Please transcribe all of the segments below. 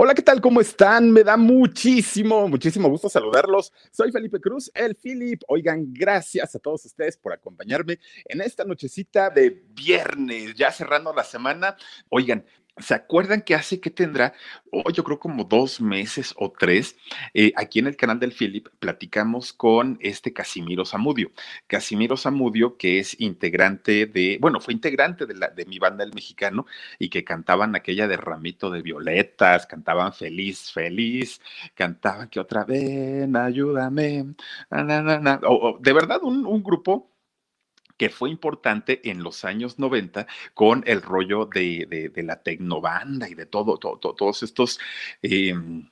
Hola, ¿qué tal? ¿Cómo están? Me da muchísimo, muchísimo gusto saludarlos. Soy Felipe Cruz, el Philip. Oigan, gracias a todos ustedes por acompañarme en esta nochecita de viernes, ya cerrando la semana. Oigan, ¿Se acuerdan que hace que tendrá, oh, yo creo como dos meses o tres, eh, aquí en el canal del Philip platicamos con este Casimiro Zamudio. Casimiro Zamudio, que es integrante de, bueno, fue integrante de, la, de mi banda El Mexicano y que cantaban aquella de Ramito de Violetas, cantaban Feliz, Feliz, cantaban que otra vez, ayúdame, de verdad un grupo que fue importante en los años 90 con el rollo de, la tecnobanda y de todo, todo, todos estos... Em,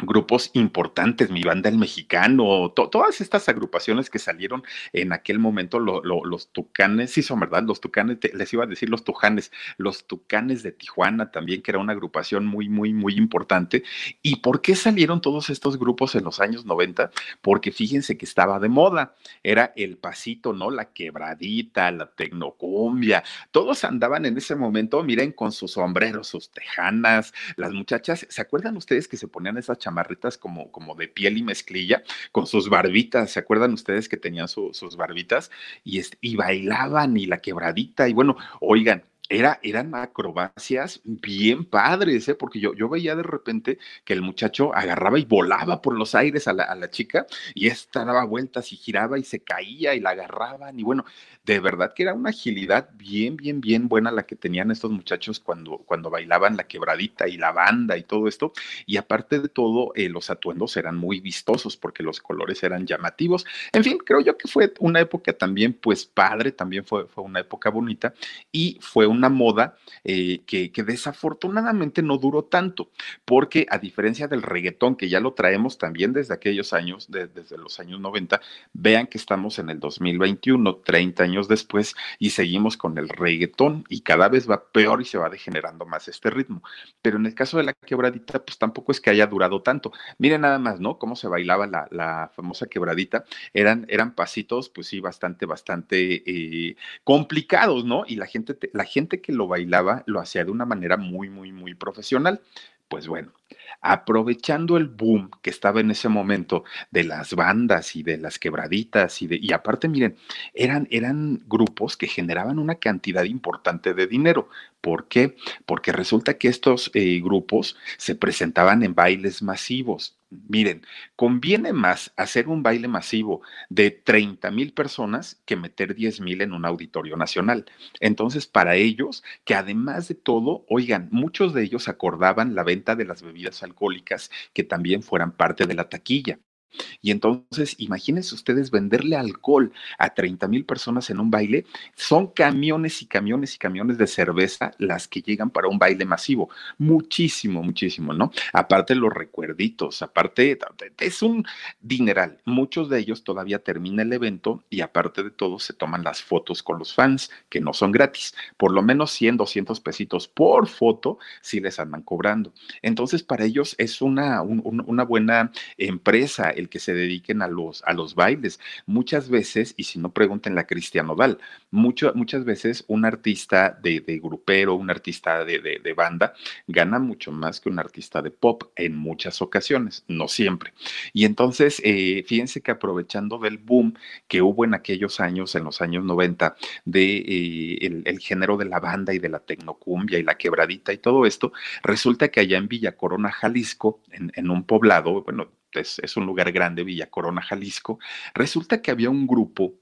grupos importantes, mi banda el mexicano, todas estas agrupaciones que salieron en aquel momento, los tucanes, sí son verdad, los tucanes, les iba a decir los tujanes, los tucanes de Tijuana también, que era una agrupación muy, muy, muy importante. ¿Y por qué salieron todos estos grupos en los años 90? Porque fíjense que estaba de moda, era el pasito, ¿no? La quebradita, la tecnocumbia, todos andaban en ese momento, miren, con sus sombreros, sus tejanas, las muchachas, ¿se acuerdan ustedes que se ponían esas chamarritas como, como de piel y mezclilla, con sus barbitas. ¿Se acuerdan ustedes que tenían sus barbitas? Y, y bailaban y la quebradita. Y bueno, oigan, era, eran acrobacias bien padres, ¿eh? porque yo, yo veía de repente que el muchacho agarraba y volaba por los aires a la, a la chica y esta daba vueltas y giraba y se caía y la agarraban y bueno, de verdad que era una agilidad bien, bien, bien buena la que tenían estos muchachos cuando, cuando bailaban la quebradita y la banda y todo esto. Y aparte de todo, eh, los atuendos eran muy vistosos porque los colores eran llamativos. En fin, creo yo que fue una época también, pues padre, también fue, fue una época bonita y fue una moda eh, que, que desafortunadamente no duró tanto, porque a diferencia del reggaetón, que ya lo traemos también desde aquellos años, desde los años 90, vean que estamos en el 2021, 30 años después y seguimos con el reggaetón y cada vez va peor y se va degenerando más este ritmo. Pero en el caso de la quebradita, pues tampoco es que haya durado tanto. Miren nada más, ¿no? Cómo se bailaba la, famosa quebradita. Eran, eran pasitos, pues sí, bastante, bastante eh, complicados, ¿no? Y la gente, la gente que lo bailaba lo hacía de una manera muy, muy, muy profesional. Pues bueno, aprovechando el boom que estaba en ese momento de las bandas y de las quebraditas y de y aparte miren, eran eran grupos que generaban una cantidad importante de dinero. ¿Por qué? Porque resulta que estos eh, grupos se presentaban en bailes masivos. Miren, conviene más hacer un baile masivo de 30 mil personas que meter 10 mil en un auditorio nacional. Entonces, para ellos, que además de todo, oigan, muchos de ellos acordaban la venta de las bebidas alcohólicas que también fueran parte de la taquilla. Y entonces, imagínense ustedes venderle alcohol a 30 mil personas en un baile. Son camiones y camiones y camiones de cerveza las que llegan para un baile masivo. Muchísimo, muchísimo, ¿no? Aparte los recuerditos, aparte, es un dineral. Muchos de ellos todavía termina el evento y aparte de todo se toman las fotos con los fans, que no son gratis. Por lo menos 100, 200 pesitos por foto si les andan cobrando. Entonces, para ellos es una, una buena empresa que se dediquen a los, a los bailes. Muchas veces, y si no pregunten la Cristian mucho, muchas veces un artista de, de grupero, un artista de, de, banda, gana mucho más que un artista de pop en muchas ocasiones, no siempre. Y entonces, eh, fíjense que aprovechando del boom que hubo en aquellos años, en los años 90, de eh, el, género de la banda y de la tecnocumbia y la quebradita y todo esto, resulta que allá en Villa Corona, Jalisco, en un poblado, bueno, es, es, un lugar grande, Villa Corona, Jalisco, resulta que había un grupo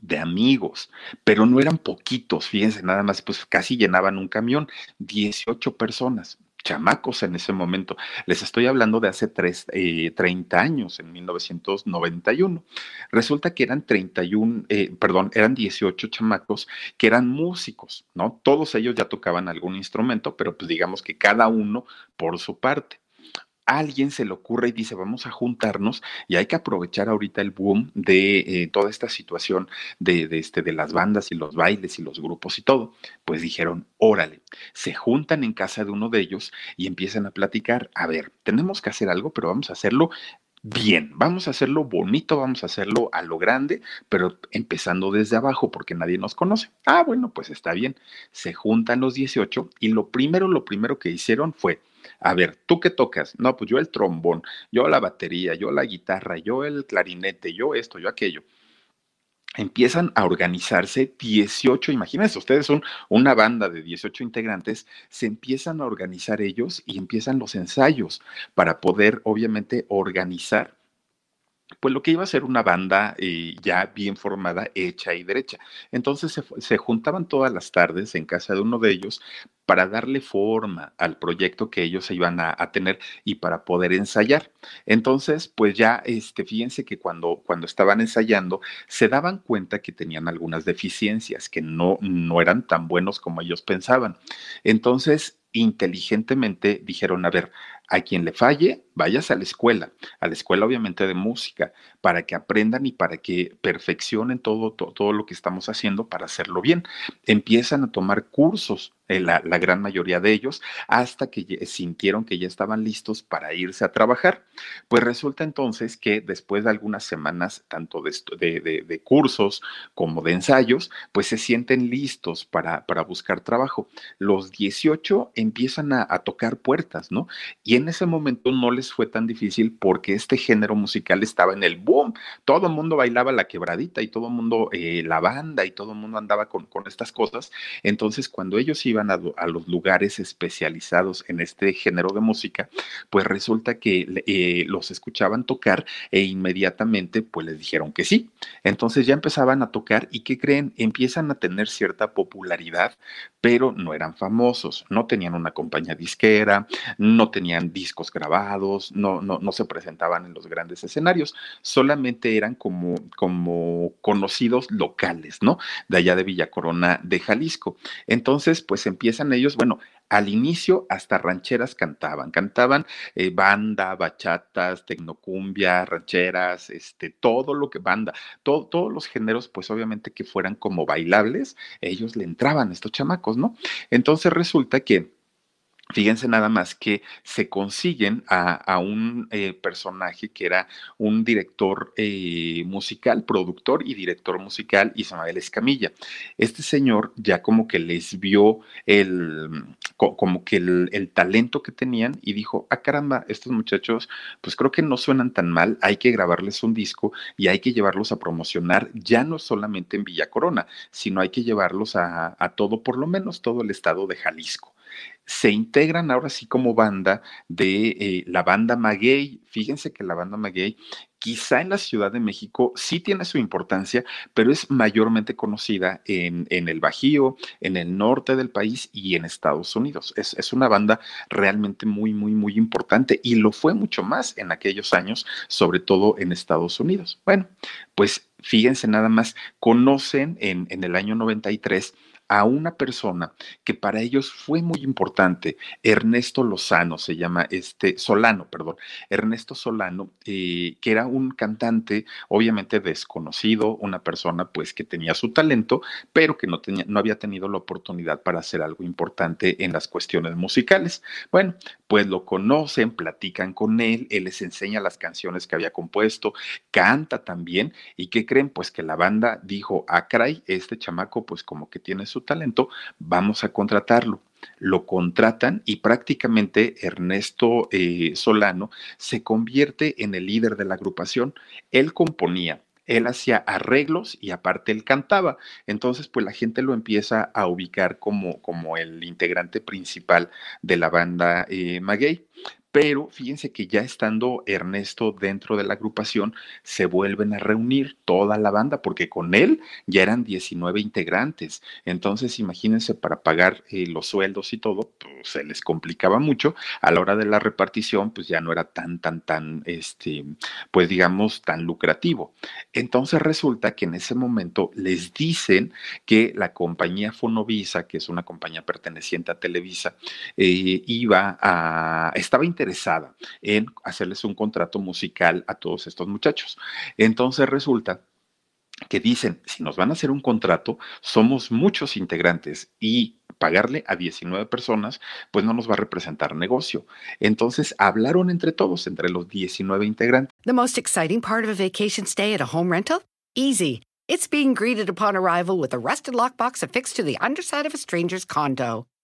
de amigos, pero no eran poquitos, fíjense, nada más, pues casi llenaban un camión, 18 personas, chamacos en ese momento. Les estoy hablando de hace tres, eh, 30 años, en 1991. Resulta que eran 31, eh, perdón, eran 18 chamacos que eran músicos, ¿no? Todos ellos ya tocaban algún instrumento, pero pues digamos que cada uno por su parte alguien se le ocurre y dice, vamos a juntarnos y hay que aprovechar ahorita el boom de eh, toda esta situación de, de, este, de las bandas y los bailes y los grupos y todo. Pues dijeron, órale, se juntan en casa de uno de ellos y empiezan a platicar, a ver, tenemos que hacer algo, pero vamos a hacerlo bien, vamos a hacerlo bonito, vamos a hacerlo a lo grande, pero empezando desde abajo porque nadie nos conoce. Ah, bueno, pues está bien. Se juntan los 18 y lo primero, lo primero que hicieron fue, a ver, ¿tú qué tocas? No, pues yo el trombón, yo la batería, yo la guitarra, yo el clarinete, yo esto, yo aquello empiezan a organizarse 18, imagínense, ustedes son una banda de 18 integrantes, se empiezan a organizar ellos y empiezan los ensayos para poder, obviamente, organizar pues lo que iba a ser una banda eh, ya bien formada, hecha y derecha. Entonces se, se, juntaban todas las tardes en casa de uno de ellos para darle forma al proyecto que ellos se iban a, tener y para poder ensayar. Entonces, pues ya, este, fíjense que cuando, cuando estaban ensayando, se daban cuenta que tenían algunas deficiencias, que no, no eran tan buenos como ellos pensaban. Entonces, inteligentemente dijeron, a ver, a quien le falle, vayas a la escuela, a la escuela obviamente de música, para que aprendan y para que perfeccionen todo, todo, todo lo que estamos haciendo para hacerlo bien. Empiezan a tomar cursos, eh, la, la, gran mayoría de ellos, hasta que sintieron que ya estaban listos para irse a trabajar. Pues resulta entonces que después de algunas semanas, tanto de, de, de, cursos como de ensayos, pues se sienten listos para, para buscar trabajo. Los 18 empiezan a tocar puertas, ¿no? Y en ese momento no les fue tan difícil porque este género musical estaba en el boom. Todo el mundo bailaba la quebradita y todo el mundo, eh, la banda y todo el mundo andaba con, con, estas cosas. Entonces, cuando ellos iban a, a, los lugares especializados en este género de música, pues resulta que eh, los escuchaban tocar e inmediatamente pues les dijeron que sí. Entonces ya empezaban a tocar y ¿qué creen? Empiezan a tener cierta popularidad, pero no eran famosos, no tenían una compañía disquera, no tenían discos grabados, no, no, no se presentaban en los grandes escenarios, solamente eran como, como conocidos locales, ¿no? De allá de Villa Corona de Jalisco. Entonces, pues empiezan ellos, bueno, al inicio hasta rancheras cantaban, cantaban eh, banda, bachatas, tecnocumbia, rancheras, este, todo lo que banda, todo, todos los géneros, pues obviamente que fueran como bailables, ellos le entraban a estos chamacos, ¿no? Entonces resulta que Fíjense nada más que se consiguen a, un eh, personaje que era un director eh, musical, productor y director musical, Ismael Escamilla. Este señor ya como que les vio el, como que el, talento que tenían y dijo, ah caramba, estos muchachos pues creo que no suenan tan mal, hay que grabarles un disco y hay que llevarlos a promocionar ya no solamente en Villa Corona, sino hay que llevarlos a todo, por lo menos todo el estado de Jalisco se integran ahora sí como banda de eh, la banda Maguey. Fíjense que la banda Maguey quizá en la Ciudad de México sí tiene su importancia, pero es mayormente conocida en, en, el Bajío, en el norte del país y en Estados Unidos. Es, es, una banda realmente muy, muy, muy importante y lo fue mucho más en aquellos años, sobre todo en Estados Unidos. Bueno, pues fíjense nada más, conocen en, en el año 93 a una persona que para ellos fue muy importante, Ernesto Lozano, se llama este, Solano, perdón, Ernesto Solano, eh, que era un cantante obviamente desconocido, una persona pues que tenía su talento, pero que no, tenía, no había tenido la oportunidad para hacer algo importante en las cuestiones musicales. Bueno, pues lo conocen, platican con él, él les enseña las canciones que había compuesto, canta también, y ¿qué creen? Pues que la banda dijo, ah, caray, este chamaco pues como que tiene su talento, vamos a contratarlo lo contratan y prácticamente Ernesto eh, Solano se convierte en el líder de la agrupación. Él componía, él hacía arreglos y aparte él cantaba. Entonces, pues la gente lo empieza a ubicar como, como el integrante principal de la banda eh, Maguey. Pero fíjense que ya estando Ernesto dentro de la agrupación, se vuelven a reunir toda la banda, porque con él ya eran 19 integrantes. Entonces, imagínense, para pagar eh, los sueldos y todo, pues se les complicaba mucho. A la hora de la repartición, pues ya no era tan, tan, tan, este, pues digamos, tan lucrativo. Entonces resulta que en ese momento les dicen que la compañía Fonovisa, que es una compañía perteneciente a Televisa, eh, iba a, estaba interesada interesada en hacerles un contrato musical a todos estos muchachos. Entonces resulta que dicen, si nos van a hacer un contrato, somos muchos integrantes y pagarle a 19 personas, pues no nos va a representar negocio. Entonces hablaron entre todos, entre los 19 integrantes. The most exciting part of a vacation stay at a home rental? Easy. It's being greeted upon arrival with a rusted lockbox affixed to the underside of a stranger's condo.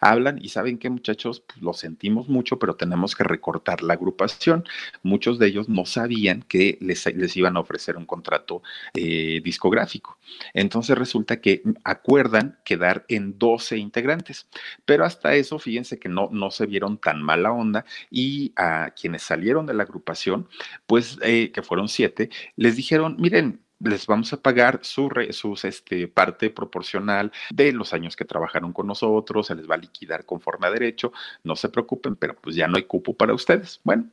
Hablan y saben que muchachos, pues, lo sentimos mucho, pero tenemos que recortar la agrupación. Muchos de ellos no sabían que les, les iban a ofrecer un contrato eh, discográfico. Entonces resulta que acuerdan quedar en 12 integrantes, pero hasta eso, fíjense que no, no se vieron tan mala onda y a quienes salieron de la agrupación, pues eh, que fueron siete, les dijeron, miren, les vamos a pagar su sus, este, parte proporcional de los años que trabajaron con nosotros, se les va a liquidar conforme a derecho, no se preocupen, pero pues ya no hay cupo para ustedes. Bueno,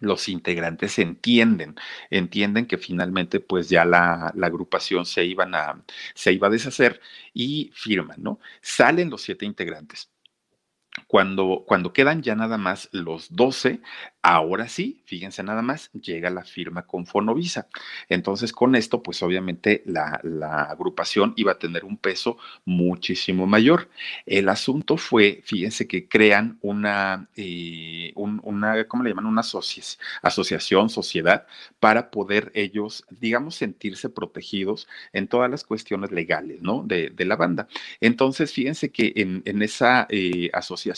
los integrantes entienden, entienden que finalmente pues ya la, la, agrupación se, iban a, se iba a deshacer y firman, ¿no? Salen los siete integrantes. Cuando, cuando quedan ya nada más los 12, Ahora sí, fíjense nada más, llega la firma con Fonovisa. Entonces, con esto, pues obviamente la, agrupación iba a tener un peso muchísimo mayor. El asunto fue, fíjense que crean una, eh, una ¿cómo le llaman? Una asociación, sociedad, para poder ellos, digamos, sentirse protegidos en todas las cuestiones legales, ¿no? De, la banda. Entonces, fíjense que en, esa eh, asociación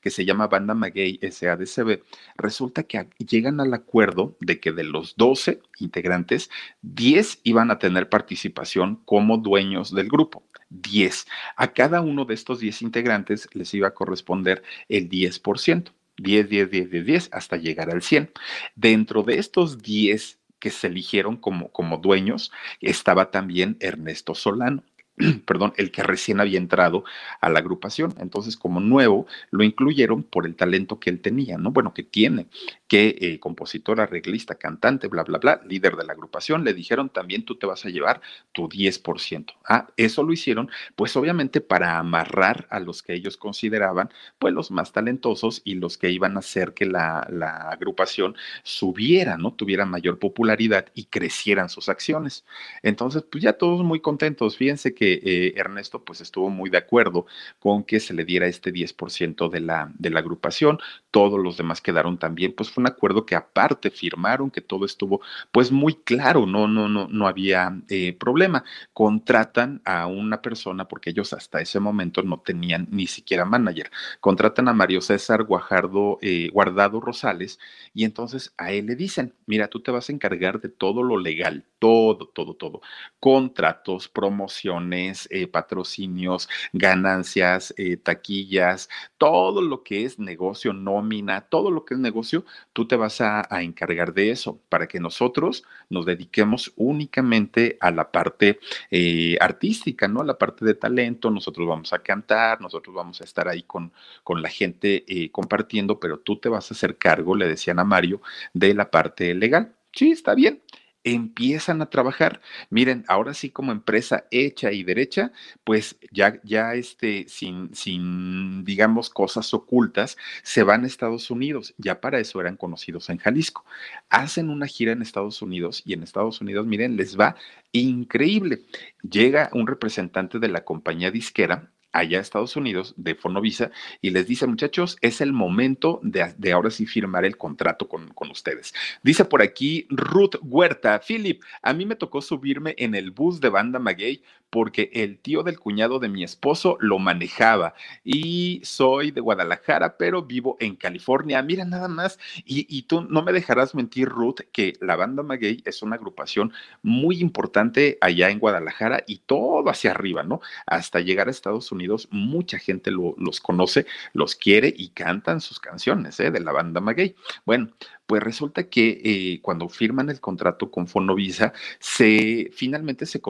que se llama Banda Maguey SADCB, resulta que llegan al acuerdo de que de los 12 integrantes, 10 iban a tener participación como dueños del grupo. 10. A cada uno de estos 10 integrantes les iba a corresponder el 10%. 10, 10, 10, 10, 10, hasta llegar al 100. Dentro de estos 10 que se eligieron como, como dueños, estaba también Ernesto Solano. perdón, el que recién había entrado a la agrupación. Entonces, como nuevo, lo incluyeron por el talento que él tenía, ¿no? Bueno, que tiene, que eh, compositor, arreglista, cantante, bla, bla, bla, líder de la agrupación, le dijeron también tú te vas a llevar tu 10%. Ah, eso lo hicieron, pues obviamente para amarrar a los que ellos consideraban, pues los más talentosos y los que iban a hacer que la, la agrupación subiera, ¿no? Tuviera mayor popularidad y crecieran sus acciones. Entonces, pues ya todos muy contentos. Fíjense que eh, Ernesto pues estuvo muy de acuerdo con que se le diera este 10% de la, de la agrupación, todos los demás quedaron también, pues fue un acuerdo que aparte firmaron, que todo estuvo pues muy claro, no, no, no, no había eh, problema. Contratan a una persona, porque ellos hasta ese momento no tenían ni siquiera manager, contratan a Mario César Guajardo, eh, Guardado Rosales, y entonces a él le dicen, mira, tú te vas a encargar de todo lo legal, todo, todo, todo, contratos, promociones, eh, patrocinios, ganancias, eh, taquillas, todo lo que es negocio, nómina todo lo que es negocio, tú te vas a, encargar de eso para que nosotros nos dediquemos únicamente a la parte eh, artística, ¿no? A la parte de talento, nosotros vamos a cantar, nosotros vamos a estar ahí con, con la gente eh, compartiendo, pero tú te vas a hacer cargo, le decían a Mario, de la parte legal. Sí, está bien empiezan a trabajar. Miren, ahora sí como empresa hecha y derecha, pues ya, ya este, sin, sin, digamos, cosas ocultas, se van a Estados Unidos. Ya para eso eran conocidos en Jalisco. Hacen una gira en Estados Unidos y en Estados Unidos, miren, les va increíble. Llega un representante de la compañía disquera allá a Estados Unidos de Fonovisa y les dice, muchachos, es el momento de, ahora sí firmar el contrato con, con, ustedes. Dice por aquí Ruth Huerta, Philip, a mí me tocó subirme en el bus de Banda Maguey porque el tío del cuñado de mi esposo lo manejaba y soy de Guadalajara, pero vivo en California. Mira nada más, y, y tú no me dejarás mentir, Ruth, que la Banda Maguey es una agrupación muy importante allá en Guadalajara y todo hacia arriba, ¿no? Hasta llegar a Estados Unidos mucha gente los conoce, los quiere y cantan sus canciones ¿eh? de la banda Maguey. Bueno, pues resulta que eh, cuando firman el contrato con Fonovisa, se, finalmente se,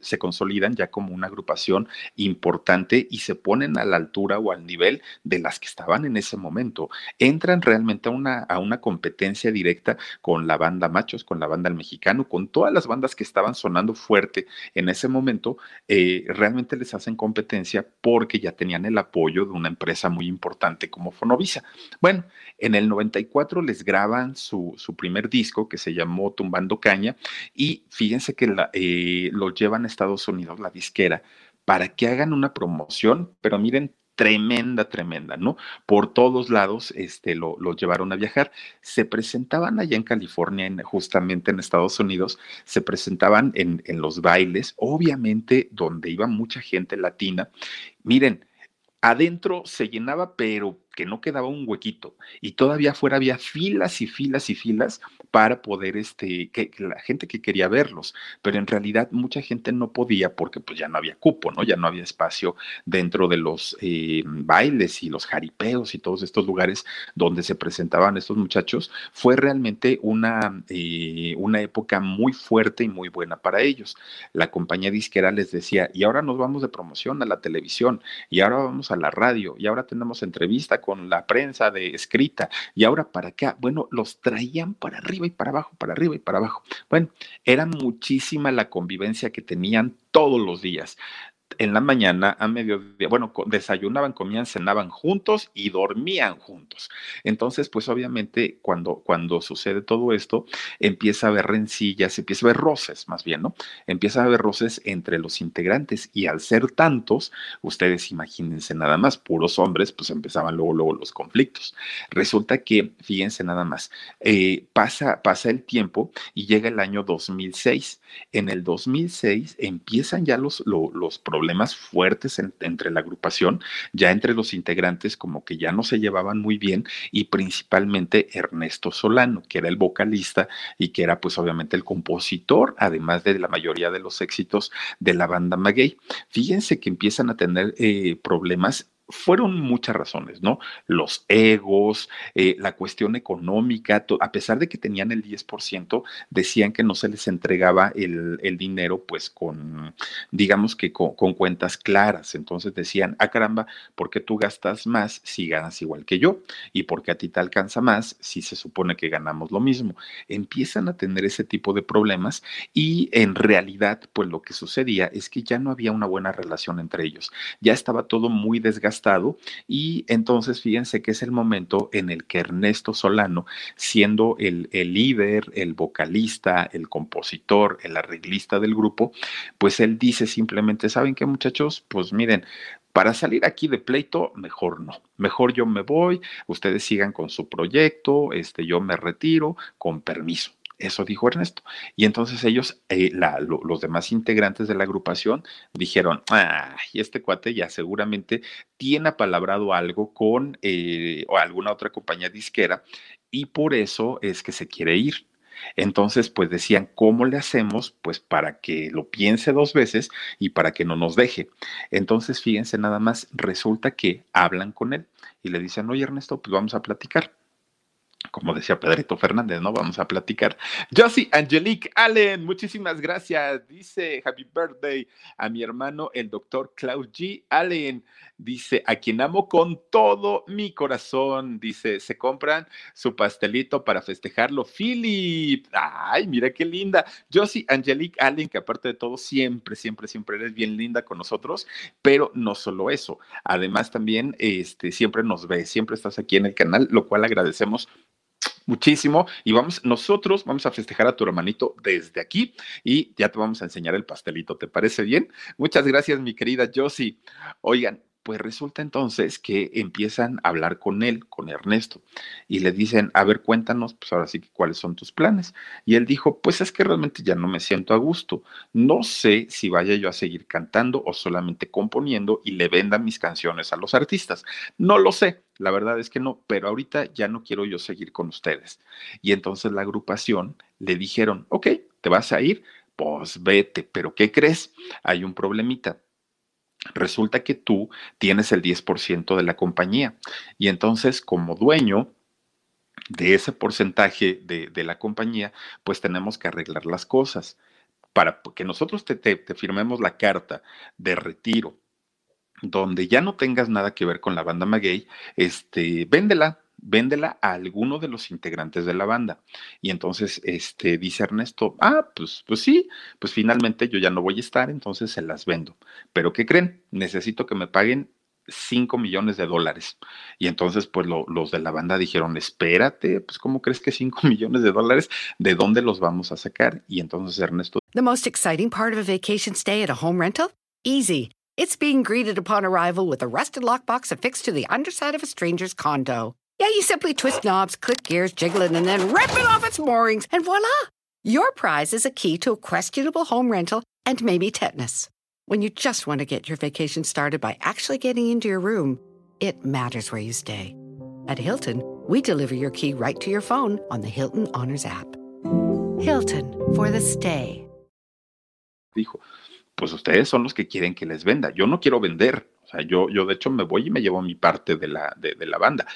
se consolidan ya como una agrupación importante y se ponen a la altura o al nivel de las que estaban en ese momento. Entran realmente a una, a una competencia directa con la banda Machos, con la banda El Mexicano, con todas las bandas que estaban sonando fuerte en ese momento, eh, realmente les hacen competencia porque ya tenían el apoyo de una empresa muy importante como Fonovisa. Bueno, en el 94 les graban su, primer disco que se llamó Tumbando Caña y fíjense que la, eh, lo llevan a Estados Unidos, la disquera, para que hagan una promoción, pero miren, tremenda, tremenda, ¿no? Por todos lados este, lo, llevaron a viajar. Se presentaban allá en California, justamente en Estados Unidos, se presentaban en, en los bailes, obviamente donde iba mucha gente latina. Miren, adentro se llenaba, pero que no quedaba un huequito y todavía afuera había filas y filas y filas para poder, este, la gente que quería verlos, pero en realidad mucha gente no podía porque pues ya no había cupo, ¿no? Ya no había espacio dentro de los eh, bailes y los jaripeos y todos estos lugares donde se presentaban estos muchachos. Fue realmente una, eh, una época muy fuerte y muy buena para ellos. La compañía disquera les decía, y ahora nos vamos de promoción a la televisión, y ahora vamos a la radio, y ahora tenemos entrevista con la prensa de escrita, y ahora para acá, bueno, los traían para arriba y para abajo, para arriba y para abajo. Bueno, era muchísima la convivencia que tenían todos los días en la mañana, a mediodía, bueno, desayunaban, comían, cenaban juntos y dormían juntos. Entonces, pues obviamente cuando, cuando sucede todo esto, empieza a haber rencillas, empieza a haber roces, más bien, ¿no? Empieza a haber roces entre los integrantes y al ser tantos, ustedes imagínense nada más, puros hombres, pues empezaban luego, luego los conflictos. Resulta que, fíjense nada más, eh, pasa, pasa el tiempo y llega el año 2006. En el 2006 empiezan ya los, los problemas fuertes entre la agrupación, ya entre los integrantes como que ya no se llevaban muy bien y principalmente Ernesto Solano, que era el vocalista y que era pues obviamente el compositor, además de la mayoría de los éxitos de la banda Maguey. Fíjense que empiezan a tener eh, problemas fueron muchas razones, ¿no? Los egos, eh, la cuestión económica, a pesar de que tenían el 10%, decían que no se les entregaba el, dinero, pues con, digamos que con, cuentas claras. Entonces decían, ah, caramba, ¿por qué tú gastas más si ganas igual que yo? ¿Y por qué a ti te alcanza más si se supone que ganamos lo mismo? Empiezan a tener ese tipo de problemas y en realidad, pues lo que sucedía es que ya no había una buena relación entre ellos. Ya estaba todo muy desgastado y entonces fíjense que es el momento en el que Ernesto Solano, siendo el, el líder, el vocalista, el compositor, el arreglista del grupo, pues él dice simplemente, ¿saben qué muchachos? Pues miren, para salir aquí de pleito, mejor no. Mejor yo me voy, ustedes sigan con su proyecto, este, yo me retiro, con permiso. Eso dijo Ernesto. Y entonces ellos, eh, los demás integrantes de la agrupación, dijeron, ah, y este cuate ya seguramente tiene apalabrado algo con eh, o alguna otra compañía disquera y por eso es que se quiere ir. Entonces, pues decían, ¿cómo le hacemos? Pues para que lo piense dos veces y para que no nos deje. Entonces, fíjense nada más, resulta que hablan con él y le dicen, oye Ernesto, pues vamos a platicar como decía Pedrito Fernández, ¿no? Vamos a platicar. Josie Angelique Allen, muchísimas gracias. Dice Happy Birthday a mi hermano, el doctor Klaus G. Allen. Dice, a quien amo con todo mi corazón. Dice, se compran su pastelito para festejarlo. Philip. Ay, mira qué linda. Josie Angelique Allen, que aparte de todo, siempre, siempre, siempre eres bien linda con nosotros. Pero no solo eso. Además, también este, siempre nos ves, siempre estás aquí en el canal, lo cual agradecemos muchísimo y vamos, nosotros vamos a festejar a tu hermanito desde aquí y ya te vamos a enseñar el pastelito, ¿te parece bien? Muchas gracias, mi querida Josie. Oigan, pues resulta entonces que empiezan a hablar con él, con Ernesto, y le dicen, a ver, cuéntanos, pues ahora sí cuáles son tus planes. Y él dijo, pues es que realmente ya no me siento a gusto. No sé si vaya yo a seguir cantando o solamente componiendo y le venda mis canciones a los artistas. No lo sé, la verdad es que no, pero ahorita ya no quiero yo seguir con ustedes. Y entonces la agrupación le dijeron, ok, ¿te vas a ir? Pues vete, pero ¿qué crees? Hay un problemita resulta que tú tienes el 10% de la compañía y entonces como dueño de ese porcentaje de, la compañía, pues tenemos que arreglar las cosas. Para que nosotros te, te firmemos la carta de retiro, donde ya no tengas nada que ver con la banda Maguey, este, véndela, véndela a alguno de los integrantes de la banda. Y entonces, este, dice Ernesto, ah, pues, pues sí, pues finalmente yo ya no voy a estar, entonces se las vendo. Pero ¿qué creen? Necesito que me paguen 5 millones de dólares. Y entonces, pues los de la banda dijeron, espérate, pues ¿cómo crees que 5 millones de dólares? ¿De dónde los vamos a sacar? Y entonces Ernesto... The most exciting part of a vacation stay at a home rental? Easy. It's being greeted upon arrival with a rusted lockbox affixed to the underside of a stranger's condo. Yeah, you simply twist knobs, click gears, jiggle it, and then rip it off its moorings, and voila! Your prize is a key to a questionable home rental and maybe tetanus. When you just want to get your vacation started by actually getting into your room, it matters where you stay. At Hilton, we deliver your key right to your phone on the Hilton Honors app. Hilton for the stay. Dijo, pues ustedes son los que quieren que les venda. Yo no quiero vender. O sea, yo, yo de hecho me voy y me llevo mi parte de la, de, de la banda.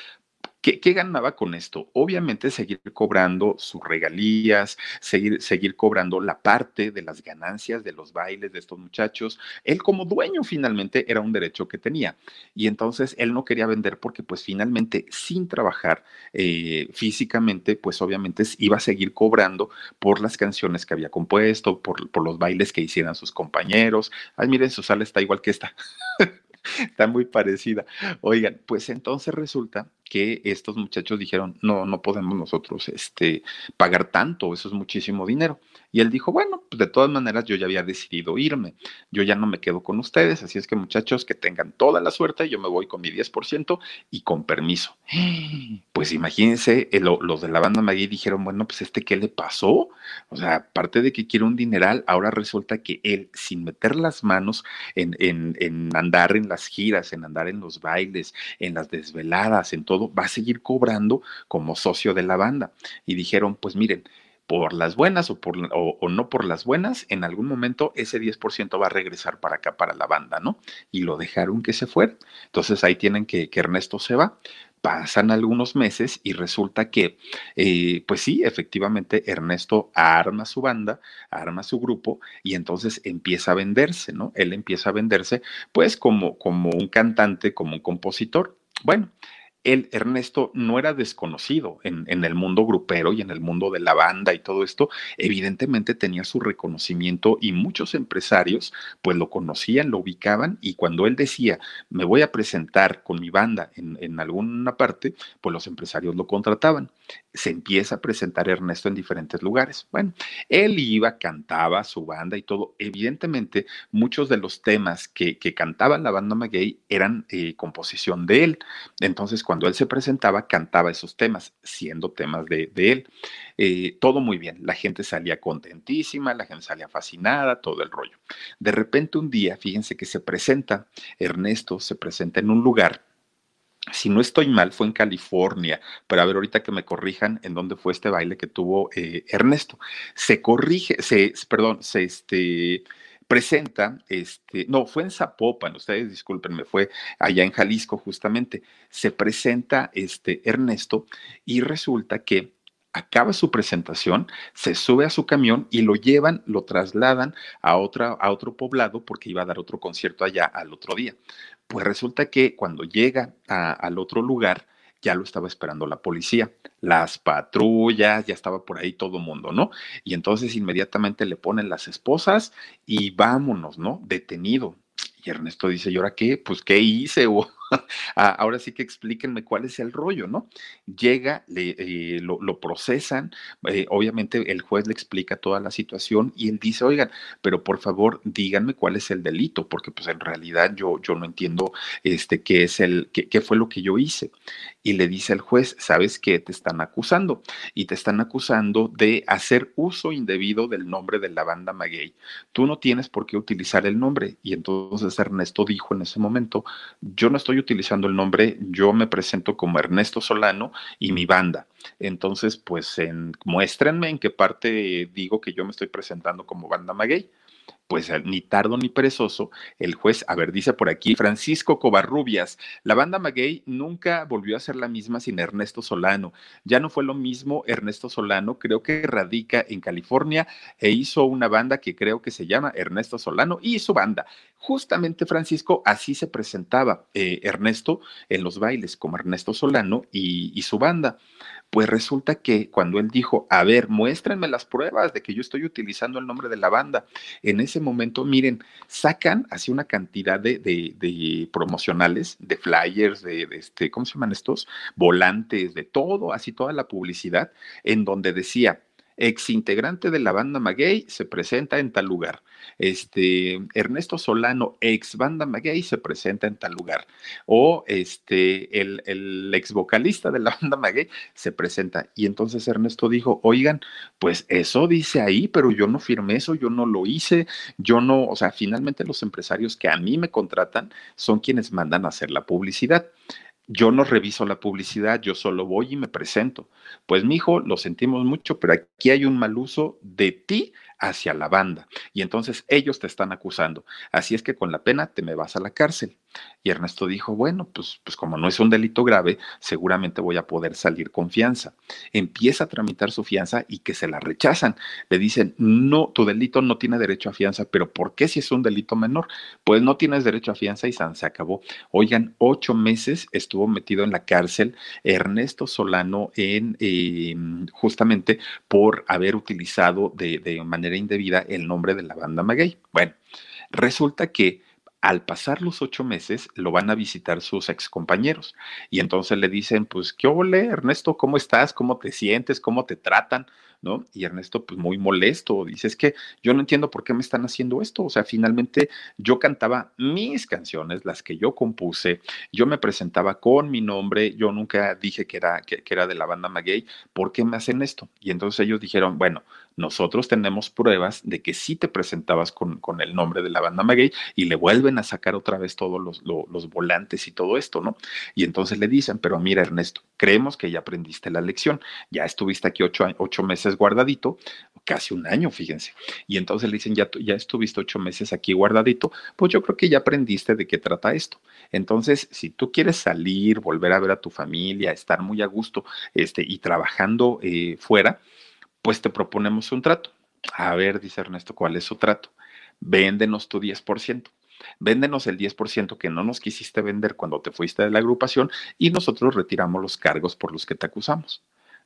¿Qué, ganaba con esto? Obviamente seguir cobrando sus regalías, seguir, seguir cobrando la parte de las ganancias de los bailes de estos muchachos. Él como dueño finalmente era un derecho que tenía. Y entonces él no quería vender porque pues finalmente sin trabajar eh, físicamente, pues obviamente iba a seguir cobrando por las canciones que había compuesto, por, por los bailes que hicieran sus compañeros. Ay, miren, su sala está igual que esta. está muy parecida. Oigan, pues entonces resulta que estos muchachos dijeron, no, no podemos nosotros este, pagar tanto, eso es muchísimo dinero. Y él dijo, bueno, pues de todas maneras yo ya había decidido irme, yo ya no me quedo con ustedes, así es que muchachos que tengan toda la suerte, yo me voy con mi 10% y con permiso. Pues imagínense, eh, los de la banda Magui dijeron, bueno, pues este, ¿qué le pasó? O sea, aparte de que quiere un dineral, ahora resulta que él, sin meter las manos en, en, en andar en las giras, en andar en los bailes, en las desveladas, en todo, va a seguir cobrando como socio de la banda. Y dijeron, pues miren, por las buenas o, por, o, no por las buenas, en algún momento ese 10% va a regresar para acá, para la banda, ¿no? Y lo dejaron que se fuera. Entonces ahí tienen que, que Ernesto se va. Pasan algunos meses y resulta que, eh, pues sí, efectivamente, Ernesto arma su banda, arma su grupo y entonces empieza a venderse, ¿no? Él empieza a venderse, pues como, como un cantante, como un compositor. Bueno, él, Ernesto, no era desconocido en, en, el mundo grupero y en el mundo de la banda y todo esto. Evidentemente tenía su reconocimiento y muchos empresarios pues lo conocían, lo ubicaban y cuando él decía, me voy a presentar con mi banda en, en alguna parte, pues los empresarios lo contrataban. Se empieza a presentar Ernesto en diferentes lugares. Bueno, él iba, cantaba su banda y todo. Evidentemente, muchos de los temas que, que cantaba la banda Maguey eran eh, composición de él. Entonces, cuando él se presentaba, cantaba esos temas, siendo temas de, él. Eh, todo muy bien, la gente salía contentísima, la gente salía fascinada, todo el rollo. De repente un día, fíjense que se presenta, Ernesto se presenta en un lugar si no estoy mal, fue en California, pero a ver ahorita que me corrijan en dónde fue este baile que tuvo eh, Ernesto. Se corrige, se, perdón, se este, presenta, este, no, fue en Zapopan, ustedes discúlpenme, fue allá en Jalisco justamente, se presenta este Ernesto y resulta que acaba su presentación, se sube a su camión y lo llevan, lo trasladan a, otra, a otro poblado porque iba a dar otro concierto allá al otro día. Pues resulta que cuando llega al otro lugar, ya lo estaba esperando la policía, las patrullas, ya estaba por ahí todo mundo, ¿no? Y entonces inmediatamente le ponen las esposas y vámonos, ¿no? Detenido. Y Ernesto dice, ¿y ahora qué? Pues, ¿qué hice? O, ahora sí que explíquenme cuál es el rollo, ¿no? Llega, le, eh, lo, procesan, eh, obviamente el juez le explica toda la situación y él dice, oigan, pero por favor díganme cuál es el delito, porque pues en realidad yo, yo no entiendo este, qué es el, qué, qué fue lo que yo hice. Y le dice el juez, ¿sabes qué? Te están acusando y te están acusando de hacer uso indebido del nombre de la banda Maguey. Tú no tienes por qué utilizar el nombre. Y entonces Ernesto dijo en ese momento, yo no estoy utilizando el nombre, yo me presento como Ernesto Solano y mi banda. Entonces, pues en, muéstrenme en qué parte digo que yo me estoy presentando como banda maguey pues eh, ni tardo ni perezoso, el juez, a ver, dice por aquí, Francisco Covarrubias, la banda Maguey nunca volvió a ser la misma sin Ernesto Solano. Ya no fue lo mismo Ernesto Solano, creo que radica en California e hizo una banda que creo que se llama Ernesto Solano y su banda. Justamente, Francisco, así se presentaba eh, Ernesto en los bailes, como Ernesto Solano y, y su banda. Pues resulta que cuando él dijo, a ver, muéstrenme las pruebas de que yo estoy utilizando el nombre de la banda, en ese momento, miren, sacan así una cantidad de, de, promocionales, de flyers, de, de, este, ¿cómo se llaman estos? Volantes, de todo, así toda la publicidad, en donde decía, ex integrante de la banda Maguey, se presenta en tal lugar. Este, Ernesto Solano, ex banda Maguey, se presenta en tal lugar. O este, el, el ex vocalista de la banda Maguey se presenta. Y entonces Ernesto dijo, oigan, pues eso dice ahí, pero yo no firmé eso, yo no lo hice, yo no, o sea, finalmente los empresarios que a mí me contratan son quienes mandan a hacer la publicidad yo no reviso la publicidad, yo solo voy y me presento. Pues mi hijo, lo sentimos mucho, pero aquí hay un mal uso de ti hacia la banda. Y entonces ellos te están acusando. Así es que con la pena te me vas a la cárcel. Y Ernesto dijo, bueno, pues, pues como no es un delito grave, seguramente voy a poder salir con fianza. Empieza a tramitar su fianza y que se la rechazan. Le dicen, no, tu delito no tiene derecho a fianza, pero ¿por qué si es un delito menor? Pues no tienes derecho a fianza y se acabó. Oigan, ocho meses estuvo metido en la cárcel Ernesto Solano en eh, justamente por haber utilizado de, de manera indebida el nombre de la banda Maguey. Bueno, resulta que al pasar los ocho meses lo van a visitar sus excompañeros y entonces le dicen, pues, ¿qué ole, Ernesto? ¿Cómo estás? ¿Cómo te sientes? ¿Cómo te tratan? ¿no? Y Ernesto, pues muy molesto, dice, es que yo no entiendo por qué me están haciendo esto, o sea, finalmente yo cantaba mis canciones, las que yo compuse, yo me presentaba con mi nombre, yo nunca dije que era, que, era de la banda Maguey, ¿por qué me hacen esto? Y entonces ellos dijeron, bueno, nosotros tenemos pruebas de que sí te presentabas con, con el nombre de la banda Maguey y le vuelven a sacar otra vez todos los, los, volantes y todo esto, ¿no? Y entonces le dicen, pero mira Ernesto, creemos que ya aprendiste la lección, ya estuviste aquí ocho, ocho meses guardadito, casi un año, fíjense. Y entonces le dicen, ya, ya estuviste ocho meses aquí guardadito, pues yo creo que ya aprendiste de qué trata esto. Entonces, si tú quieres salir, volver a ver a tu familia, estar muy a gusto este, y trabajando eh, fuera, pues te proponemos un trato. A ver, dice Ernesto, ¿cuál es su trato? Véndenos tu 10%. Véndenos el 10% que no nos quisiste vender cuando te fuiste de la agrupación y nosotros retiramos los cargos por los que te acusamos.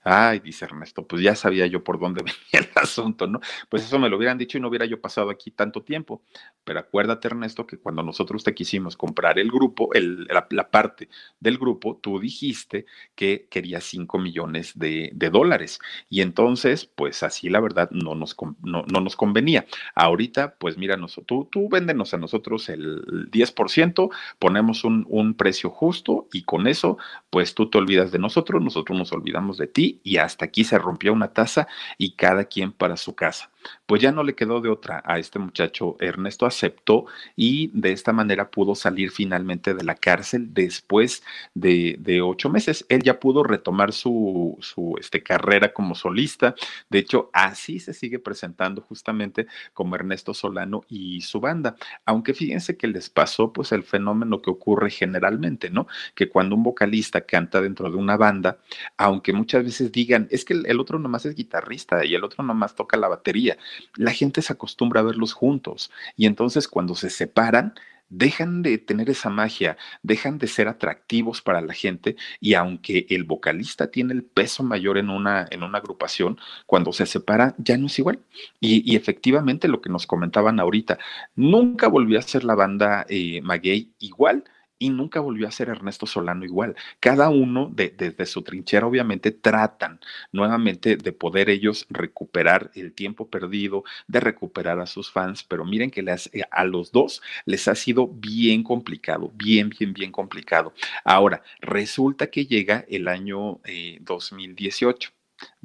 Ay, dice Ernesto, pues ya sabía yo por dónde venía el asunto, ¿no? Pues eso me lo hubieran dicho y no hubiera yo pasado aquí tanto tiempo. Pero acuérdate, Ernesto, que cuando nosotros te quisimos comprar el grupo, la, parte del grupo, tú dijiste que querías 5 millones de, dólares. Y entonces, pues así la verdad no nos, no, nos convenía. Ahorita, pues mira, tú, tú véndenos a nosotros el 10%, ponemos un precio justo y con eso, pues tú te olvidas de nosotros, nosotros nos olvidamos de ti y hasta aquí se rompió una taza y cada quien para su casa. Pues ya no le quedó de otra a este muchacho. Ernesto aceptó y de esta manera pudo salir finalmente de la cárcel después de, ocho meses. Él ya pudo retomar su, este, carrera como solista. De hecho, así se sigue presentando justamente como Ernesto Solano y su banda. Aunque fíjense que les pasó pues el fenómeno que ocurre generalmente, ¿no? Que cuando un vocalista canta dentro de una banda, aunque muchas veces digan, es que el otro nomás es guitarrista y el otro nomás toca la batería, la gente se acostumbra a verlos juntos y entonces cuando se separan, dejan de tener esa magia, dejan de ser atractivos para la gente y aunque el vocalista tiene el peso mayor en una, en una agrupación, cuando se separa ya no es igual. Y, efectivamente lo que nos comentaban ahorita, nunca volvió a ser la banda eh, Maguey igual y nunca volvió a ser Ernesto Solano igual. Cada uno desde de, su trinchera obviamente tratan nuevamente de poder ellos recuperar el tiempo perdido, de recuperar a sus fans, pero miren que eh, a los dos les ha sido bien complicado, bien, bien, bien complicado. Ahora, resulta que llega el año eh, 2018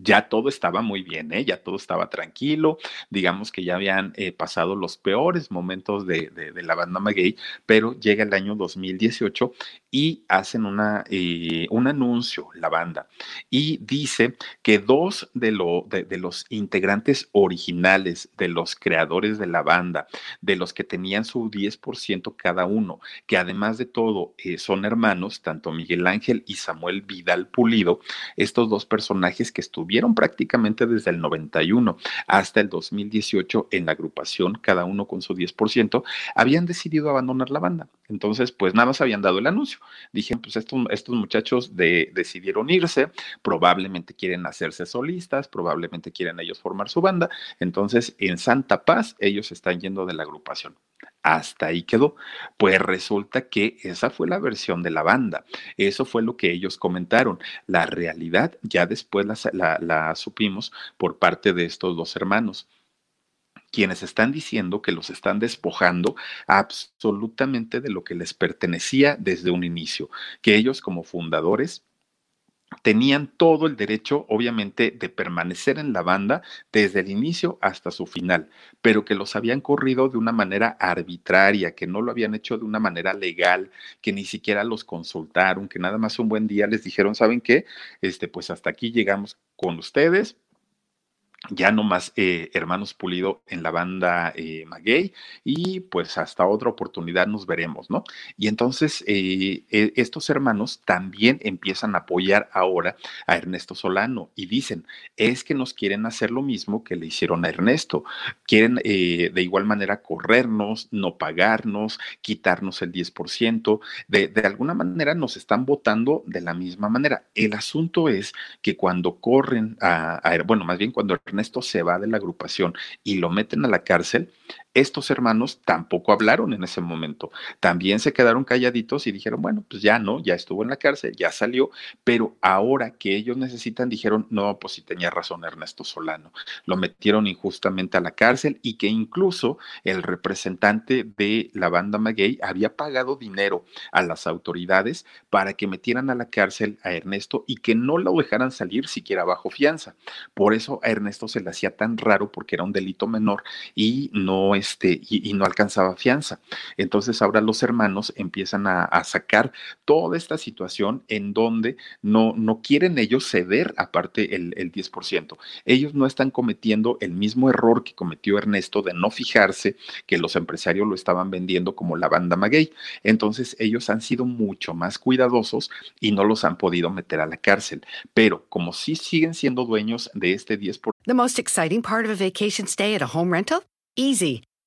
ya todo estaba muy bien, ¿eh? ya todo estaba tranquilo, digamos que ya habían eh, pasado los peores momentos de, la banda Maguey, pero llega el año 2018 y hacen una, eh, un anuncio, la banda, y dice que dos de, de, los integrantes originales, de los creadores de la banda, de los que tenían su 10% cada uno, que además de todo son hermanos, tanto Miguel Ángel y Samuel Vidal Pulido, estos dos personajes que estuvieron prácticamente desde el 91 hasta el 2018 en la agrupación, cada uno con su 10%, habían decidido abandonar la banda. Entonces, pues nada más habían dado el anuncio. Dije, pues estos, estos muchachos de, decidieron irse, probablemente quieren hacerse solistas, probablemente quieren ellos formar su banda. Entonces, en Santa Paz, ellos están yendo de la agrupación hasta ahí quedó. Pues resulta que esa fue la versión de la banda. Eso fue lo que ellos comentaron. La realidad ya después la, la, la supimos por parte de estos dos hermanos quienes están diciendo que los están despojando absolutamente de lo que les pertenecía desde un inicio, que ellos como fundadores tenían todo el derecho, obviamente, de permanecer en la banda desde el inicio hasta su final, pero que los habían corrido de una manera arbitraria, que no lo habían hecho de una manera legal, que ni siquiera los consultaron, que nada más un buen día les dijeron, ¿saben qué? Este, pues hasta aquí llegamos con ustedes, ya no más eh, hermanos Pulido en la banda eh, Maguey y pues hasta otra oportunidad nos veremos, ¿no? Y entonces eh, estos hermanos también empiezan a apoyar ahora a Ernesto Solano y dicen, es que nos quieren hacer lo mismo que le hicieron a Ernesto, quieren de igual manera corrernos, no pagarnos, quitarnos el 10%, de, de alguna manera nos están votando de la misma manera. El asunto es que cuando corren a, a bueno, más bien cuando Ernesto se va de la agrupación y lo meten a la cárcel, estos hermanos tampoco hablaron en ese momento. También se quedaron calladitos y dijeron, bueno, pues ya no, ya estuvo en la cárcel, ya salió, pero ahora que ellos necesitan, dijeron, no, pues sí tenía razón Ernesto Solano. Lo metieron injustamente a la cárcel y que incluso el representante de la banda Maguey había pagado dinero a las autoridades para que metieran a la cárcel a Ernesto y que no lo dejaran salir siquiera bajo fianza. Por eso a Ernesto se le hacía tan raro porque era un delito menor y no este, y, no alcanzaba fianza. Entonces ahora los hermanos empiezan a, sacar toda esta situación en donde no, no quieren ellos ceder aparte el, el 10%. Ellos no están cometiendo el mismo error que cometió Ernesto de no fijarse que los empresarios lo estaban vendiendo como la banda Maguey. Entonces ellos han sido mucho más cuidadosos y no los han podido meter a la cárcel. Pero como sí siguen siendo dueños de este 10%. The most exciting part of a vacation stay at rental? Easy.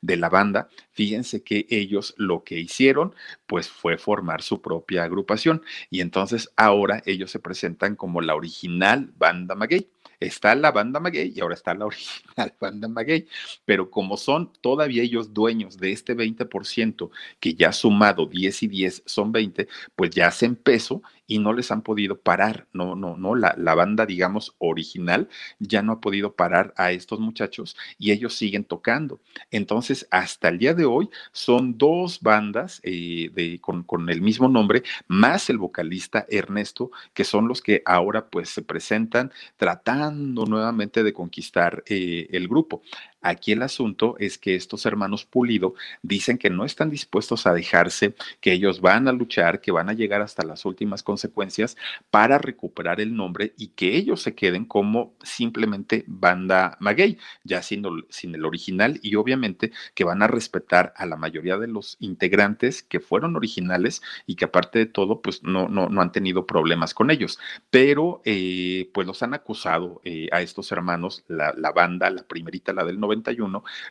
De la banda, fíjense que ellos lo que hicieron pues fue formar su propia agrupación y entonces ahora ellos se presentan como la original banda Maguey. está la banda Maguey y ahora está la original banda Maguey. Pero como son todavía ellos dueños de este 20%, que ya sumado 10 y 10 son 20, pues ya hacen peso y no les han podido parar. No, no, no. La, la, banda, digamos, original ya no ha podido parar a estos muchachos y ellos siguen tocando. Entonces, hasta el día de hoy son dos bandas eh, de, con, con, el mismo nombre, más el vocalista Ernesto, que son los que ahora pues se presentan tratando nuevamente de conquistar eh, el grupo. Aquí el asunto es que estos hermanos Pulido dicen que no están dispuestos a dejarse, que ellos van a luchar, que van a llegar hasta las últimas consecuencias para recuperar el nombre y que ellos se queden como simplemente banda Maguey, ya sin, el original y obviamente que van a respetar a la mayoría de los integrantes que fueron originales y que aparte de todo pues no, no, no han tenido problemas con ellos, pero eh, pues los han acusado eh, a estos hermanos, la, la banda, la primerita, la del 90,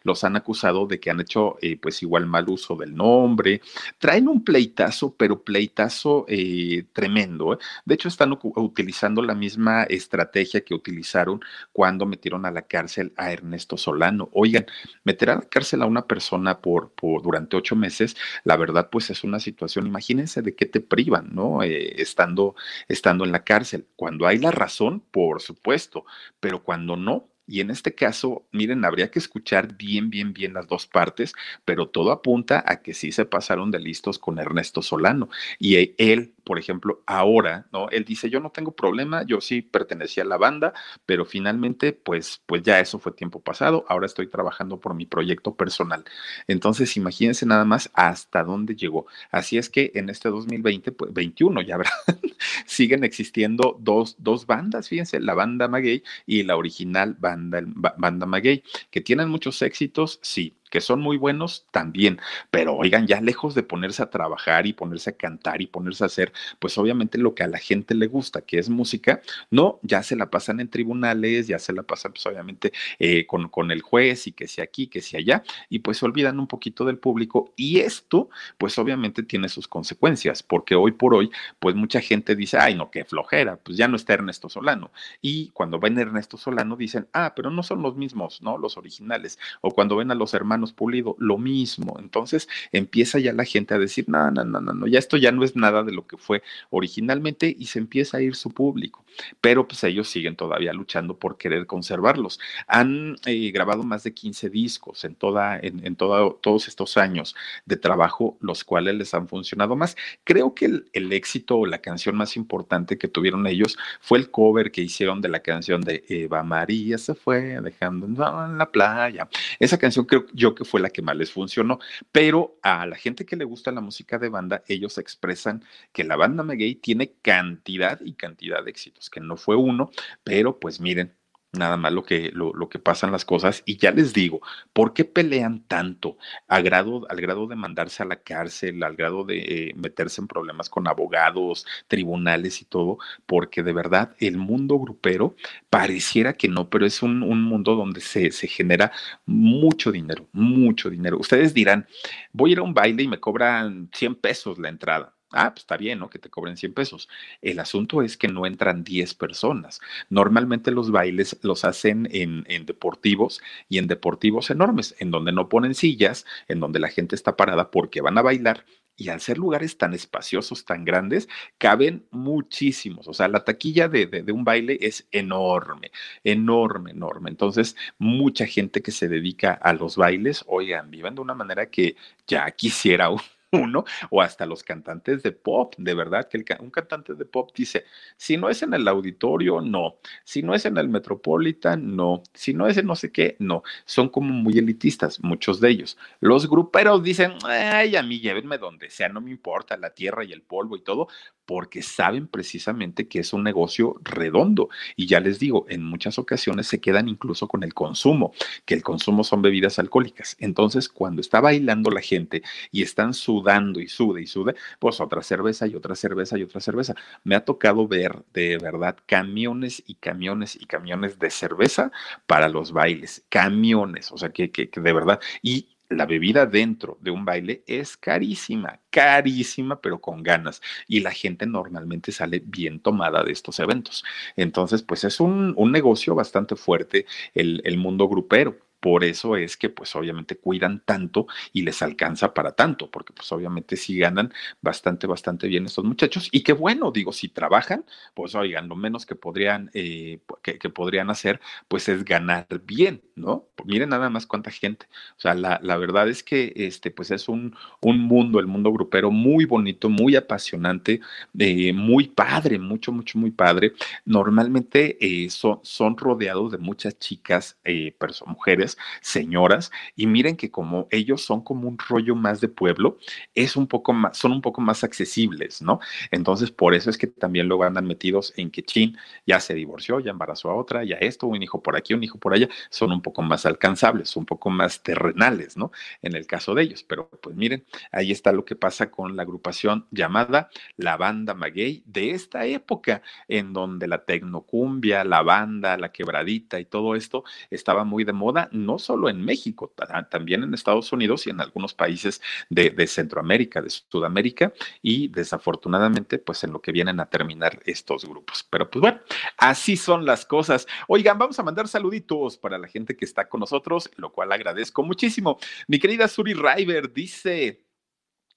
los han acusado de que han hecho eh, pues igual mal uso del nombre. Traen un pleitazo, pero pleitazo eh, tremendo. ¿eh? De hecho, están utilizando la misma estrategia que utilizaron cuando metieron a la cárcel a Ernesto Solano. Oigan, meter a la cárcel a una persona por, por durante ocho meses, la verdad pues es una situación, imagínense de qué te privan, ¿no? estando, estando en la cárcel. Cuando hay la razón, por supuesto, pero cuando no, y en este caso, miren, habría que escuchar bien, bien, bien las dos partes, pero todo apunta a que sí se pasaron de listos con Ernesto Solano. Y e, él, por ejemplo, ahora, ¿no? Él dice, yo no tengo problema, yo sí pertenecía a la banda, pero finalmente, pues, pues ya eso fue tiempo pasado, ahora estoy trabajando por mi proyecto personal. Entonces, imagínense nada más hasta dónde llegó. Así es que en este 2020, pues 21 ya habrá, siguen existiendo dos, dos bandas, fíjense, la banda Maguey y la original banda, banda Maguey, que tienen muchos éxitos, sí, que son muy buenos también, pero oigan, ya lejos de ponerse a trabajar y ponerse a cantar y ponerse a hacer, pues obviamente lo que a la gente le gusta, que es música, no, ya se la pasan en tribunales, ya se la pasan pues obviamente eh, con, con el juez y que sea aquí, que sea allá, y pues se olvidan un poquito del público y esto pues obviamente tiene sus consecuencias, porque hoy por hoy pues mucha gente dice, ay no, qué flojera, pues ya no está Ernesto Solano, y cuando ven Ernesto Solano dicen, ah, pero no son los mismos, ¿no? Los originales, o cuando ven a los hermanos, Pulido, lo mismo. Entonces empieza ya la gente a decir, no, no, no, no, no, ya esto ya no es nada de lo que fue originalmente y se empieza a ir su público. Pero pues ellos siguen todavía luchando por querer conservarlos. Han eh, grabado más de 15 discos en, toda, en, en todos estos años de trabajo, los cuales les han funcionado más. Creo que el, el éxito o la canción más importante que tuvieron ellos fue el cover que hicieron de la canción de Eva María se fue dejando en la playa. Esa canción creo yo que fue la que más les funcionó, pero a la gente que le gusta la música de banda, ellos expresan que la banda Maguey tiene cantidad y cantidad de éxitos, que no fue uno, pero pues miren, nada más lo que, lo, lo, que pasan las cosas. Y ya les digo, ¿por qué pelean tanto al grado, al grado de mandarse a la cárcel, al grado de eh, meterse en problemas con abogados, tribunales y todo? Porque de verdad el mundo grupero pareciera que no, pero es un, un mundo donde se, se genera mucho dinero, mucho dinero. Ustedes dirán, voy a ir a un baile y me cobran 100 pesos la entrada. Ah, pues está bien, ¿no? Que te cobren 100 pesos. El asunto es que no entran 10 personas. Normalmente los bailes los hacen en, en, deportivos y en deportivos enormes, en donde no ponen sillas, en donde la gente está parada porque van a bailar. Y al ser lugares tan espaciosos, tan grandes, caben muchísimos. O sea, la taquilla de, de, de un baile es enorme, enorme, enorme. Entonces, mucha gente que se dedica a los bailes, oigan, viven de una manera que ya quisiera uno, o hasta los cantantes de pop, de verdad, que un cantante de pop dice, si no es en el auditorio, no, si no es en el Metropolitan, no, si no es en no sé qué, no, son como muy elitistas, muchos de ellos. Los gruperos dicen, ay, a mí llévenme donde sea, no me importa la tierra y el polvo y todo, porque saben precisamente que es un negocio redondo. Y ya les digo, en muchas ocasiones se quedan incluso con el consumo, que el consumo son bebidas alcohólicas. Entonces, cuando está bailando la gente y están sudando y sude y sude, pues otra cerveza y otra cerveza y otra cerveza. Me ha tocado ver de verdad camiones y camiones y camiones de cerveza para los bailes, camiones, o sea, que, que, que de verdad. Y la bebida dentro de un baile es carísima, carísima, pero con ganas. Y la gente normalmente sale bien tomada de estos eventos. Entonces, pues es un, un negocio bastante fuerte el, el mundo grupero. Por eso es que pues obviamente cuidan tanto y les alcanza para tanto, porque pues obviamente sí ganan bastante, bastante bien estos muchachos. Y qué bueno, digo, si trabajan, pues oigan, lo menos que podrían, eh, que, podrían hacer, pues es ganar bien, ¿no? Miren nada más cuánta gente. O sea, la, la verdad es que este, pues es un, un, mundo, el mundo grupero muy bonito, muy apasionante, eh, muy padre, mucho, mucho, muy padre. Normalmente eh, son, son rodeados de muchas chicas, eh, mujeres, señoras, y miren que como ellos son como un rollo más de pueblo, es un poco más, son un poco más accesibles, ¿no? Entonces, por eso es que también luego andan metidos en que Chin ya se divorció, ya embarazó a otra, ya esto, un hijo por aquí, un hijo por allá, son un poco más alcanzables, un poco más terrenales, ¿no? En el caso de ellos. Pero pues miren, ahí está lo que pasa con la agrupación llamada La Banda Maguey de esta época, en donde la tecnocumbia, la banda, la quebradita y todo esto estaba muy de moda, no solo en México, también en Estados Unidos y en algunos países de, Centroamérica, de Sudamérica y desafortunadamente pues en lo que vienen a terminar estos grupos. Pero pues bueno, así son las cosas. Oigan, vamos a mandar saluditos para la gente que está con nosotros, lo cual agradezco muchísimo. Mi querida Suri River dice,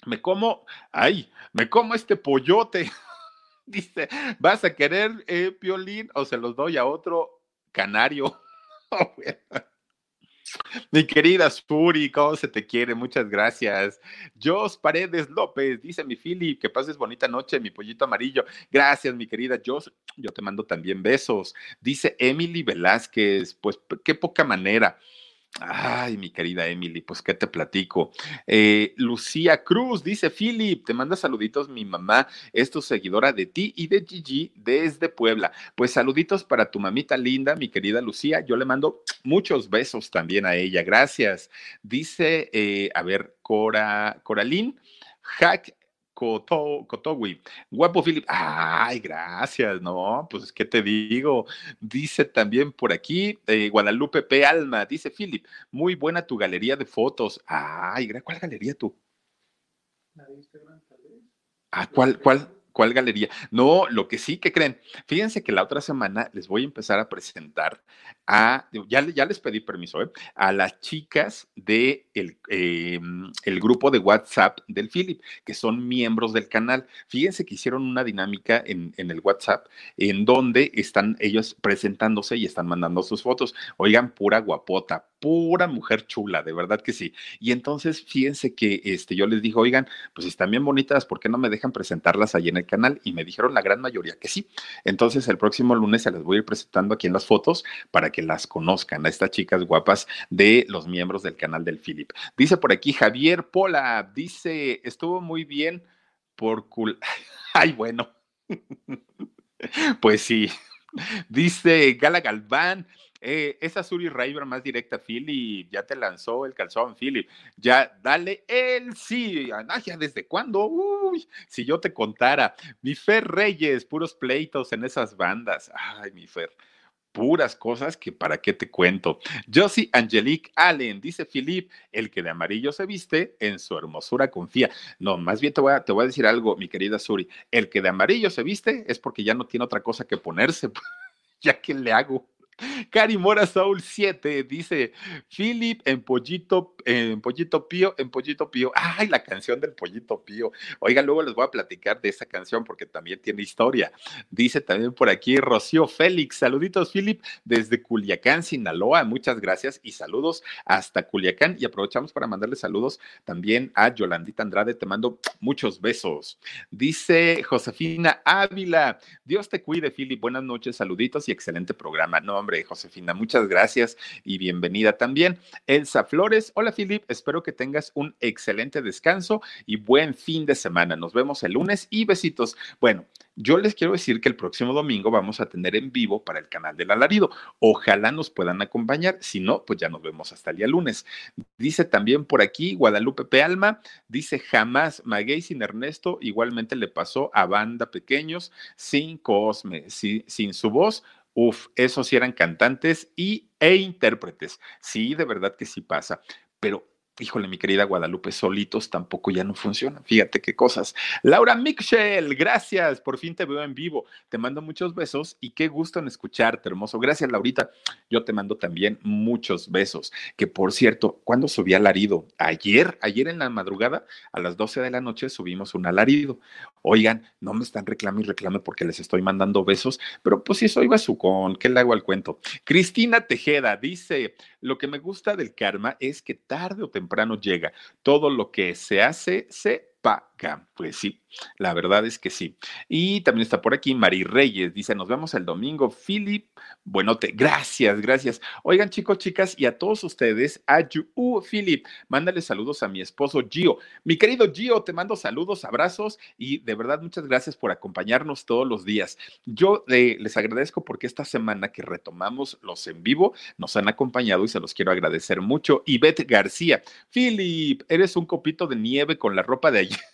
me como, ay, me como este pollote. dice, ¿vas a querer eh, piolín o se los doy a otro canario? Mi querida Suri, ¿cómo se te quiere? Muchas gracias. Jos Paredes López, dice mi Philip, que pases bonita noche, mi pollito amarillo. Gracias, mi querida Jos. Yo te mando también besos. Dice Emily Velázquez, pues qué poca manera. Ay, mi querida Emily, pues qué te platico. Eh, Lucía Cruz dice: Philip, te manda saluditos mi mamá, es tu seguidora de ti y de Gigi desde Puebla. Pues saluditos para tu mamita linda, mi querida Lucía. Yo le mando muchos besos también a ella. Gracias. Dice, eh, a ver, Cora, Coralín, Hack Coto, Cotowi. Guapo Philip. Ay, gracias, ¿no? Pues, ¿qué te digo? Dice también por aquí eh, Guadalupe P. Alma. Dice Philip, muy buena tu galería de fotos. Ay, ¿cuál galería tú? La de Instagram, tal vez. Ah, ¿cuál, cuál? ¿Cuál galería? No, lo que sí que creen. Fíjense que la otra semana les voy a empezar a presentar a, ya, les pedí permiso, ¿eh? a las chicas de el, eh, el grupo de WhatsApp del Philip, que son miembros del canal. Fíjense que hicieron una dinámica en, en el WhatsApp en donde están ellos presentándose y están mandando sus fotos. Oigan, pura guapota, pura mujer chula, de verdad que sí. Y entonces, fíjense que este, yo les dije, oigan, pues están bien bonitas, ¿por qué no me dejan presentarlas ahí en el canal? Y me dijeron la gran mayoría que sí. Entonces, el próximo lunes se las voy a ir presentando aquí en las fotos para que las conozcan a estas chicas guapas de los miembros del canal del Philip. Dice por aquí Javier Pola, dice, estuvo muy bien por cul... Ay, bueno. pues sí. Dice Gala Galván, eh, esa Suri River más directa, Philip, ya te lanzó el calzón, Philip. Ya, dale el sí. Ah, ya desde cuándo? Uy, si yo te contara. Mi Fer Reyes, puros pleitos en esas bandas. Ay, mi Fer puras cosas que para qué te cuento. Josie Angelique Allen, dice Philip, el que de amarillo se viste, en su hermosura confía. No, más bien te voy, a, te voy a decir algo, mi querida Suri, el que de amarillo se viste es porque ya no tiene otra cosa que ponerse, ya que le hago. Cari Mora Soul 7 dice, Philip en Pollito, en Pollito Pío, en Pollito Pío. Ay, la canción del Pollito Pío. Oiga, luego les voy a platicar de esa canción porque también tiene historia. Dice también por aquí Rocío Félix, saluditos Philip desde Culiacán, Sinaloa. Muchas gracias y saludos hasta Culiacán. Y aprovechamos para mandarle saludos también a Yolandita Andrade. Te mando muchos besos. Dice Josefina Ávila, Dios te cuide, Philip. Buenas noches, saluditos y excelente programa. No, hombre, Josefina, muchas gracias y bienvenida también. Elsa Flores, hola Filip, espero que tengas un excelente descanso y buen fin de semana. Nos vemos el lunes y besitos. Bueno, yo les quiero decir que el próximo domingo vamos a tener en vivo para el canal del alarido. Ojalá nos puedan acompañar. Si no, pues ya nos vemos hasta el día lunes. Dice también por aquí Guadalupe Pealma, dice jamás Maguey sin Ernesto, igualmente le pasó a banda pequeños sin Cosme, sin su voz Uf, esos sí eran cantantes y, e intérpretes. Sí, de verdad que sí pasa. Pero híjole, mi querida Guadalupe, solitos tampoco ya no funcionan. Fíjate qué cosas. Laura Michel, gracias, por fin te veo en vivo. Te mando muchos besos y qué gusto en escucharte, hermoso. Gracias, Laurita. Yo te mando también muchos besos. Que por cierto, cuando subí alarido? Ayer, ayer en la madrugada, a las 12 de la noche, subimos un alarido. Oigan, no me están reclamando y reclame porque les estoy mandando besos, pero pues si soy con ¿qué le hago al cuento? Cristina Tejeda dice, lo que me gusta del karma es que tarde o temprano llega. Todo lo que se hace, se paga. Pues sí, la verdad es que sí. Y también está por aquí Mari Reyes, dice, nos vemos el domingo. Philip, buenote, gracias, gracias. Oigan chicos, chicas, y a todos ustedes, a uh, Philip, mándale saludos a mi esposo Gio. Mi querido Gio, te mando saludos, abrazos y de verdad muchas gracias por acompañarnos todos los días. Yo eh, les agradezco porque esta semana que retomamos los en vivo, nos han acompañado y se los quiero agradecer mucho. Ivette García, Philip, eres un copito de nieve con la ropa de ayer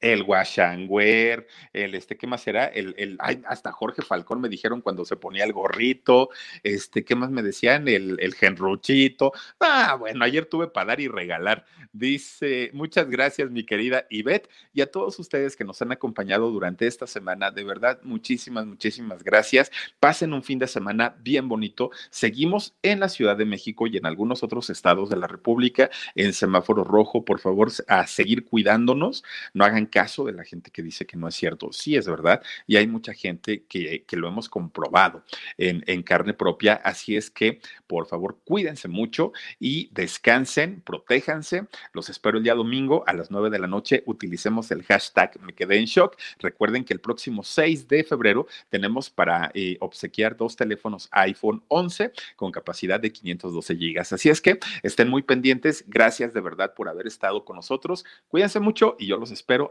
el Washangwer, el este, ¿qué más era? El, el hasta Jorge Falcón me dijeron cuando se ponía el gorrito, este, ¿qué más me decían? El, el genruchito. Ah, bueno, ayer tuve para dar y regalar. Dice, muchas gracias, mi querida Ivette, y a todos ustedes que nos han acompañado durante esta semana. De verdad, muchísimas, muchísimas gracias. Pasen un fin de semana bien bonito. Seguimos en la Ciudad de México y en algunos otros estados de la República en semáforo rojo. Por favor, a seguir cuidándonos. No hagan caso de la gente que dice que no es cierto. Sí es verdad y hay mucha gente que, que lo hemos comprobado en, en carne propia. Así es que, por favor, cuídense mucho y descansen, protéjanse. Los espero el día domingo a las 9 de la noche. Utilicemos el hashtag me quedé en shock. Recuerden que el próximo 6 de febrero tenemos para eh, obsequiar dos teléfonos iPhone 11 con capacidad de 512 gigas. Así es que estén muy pendientes. Gracias de verdad por haber estado con nosotros. Cuídense mucho y yo los espero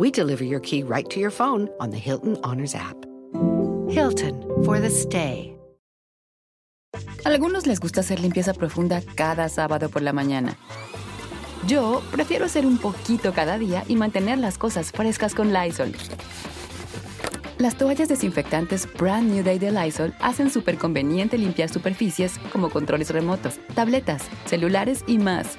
we deliver your key right to your phone on the Hilton Honors app. Hilton for the stay. Algunos les gusta hacer limpieza profunda cada sábado por la mañana. Yo prefiero hacer un poquito cada día y mantener las cosas frescas con Lysol. Las toallas desinfectantes Brand New Day de Lysol hacen súper conveniente limpiar superficies como controles remotos, tabletas, celulares y más,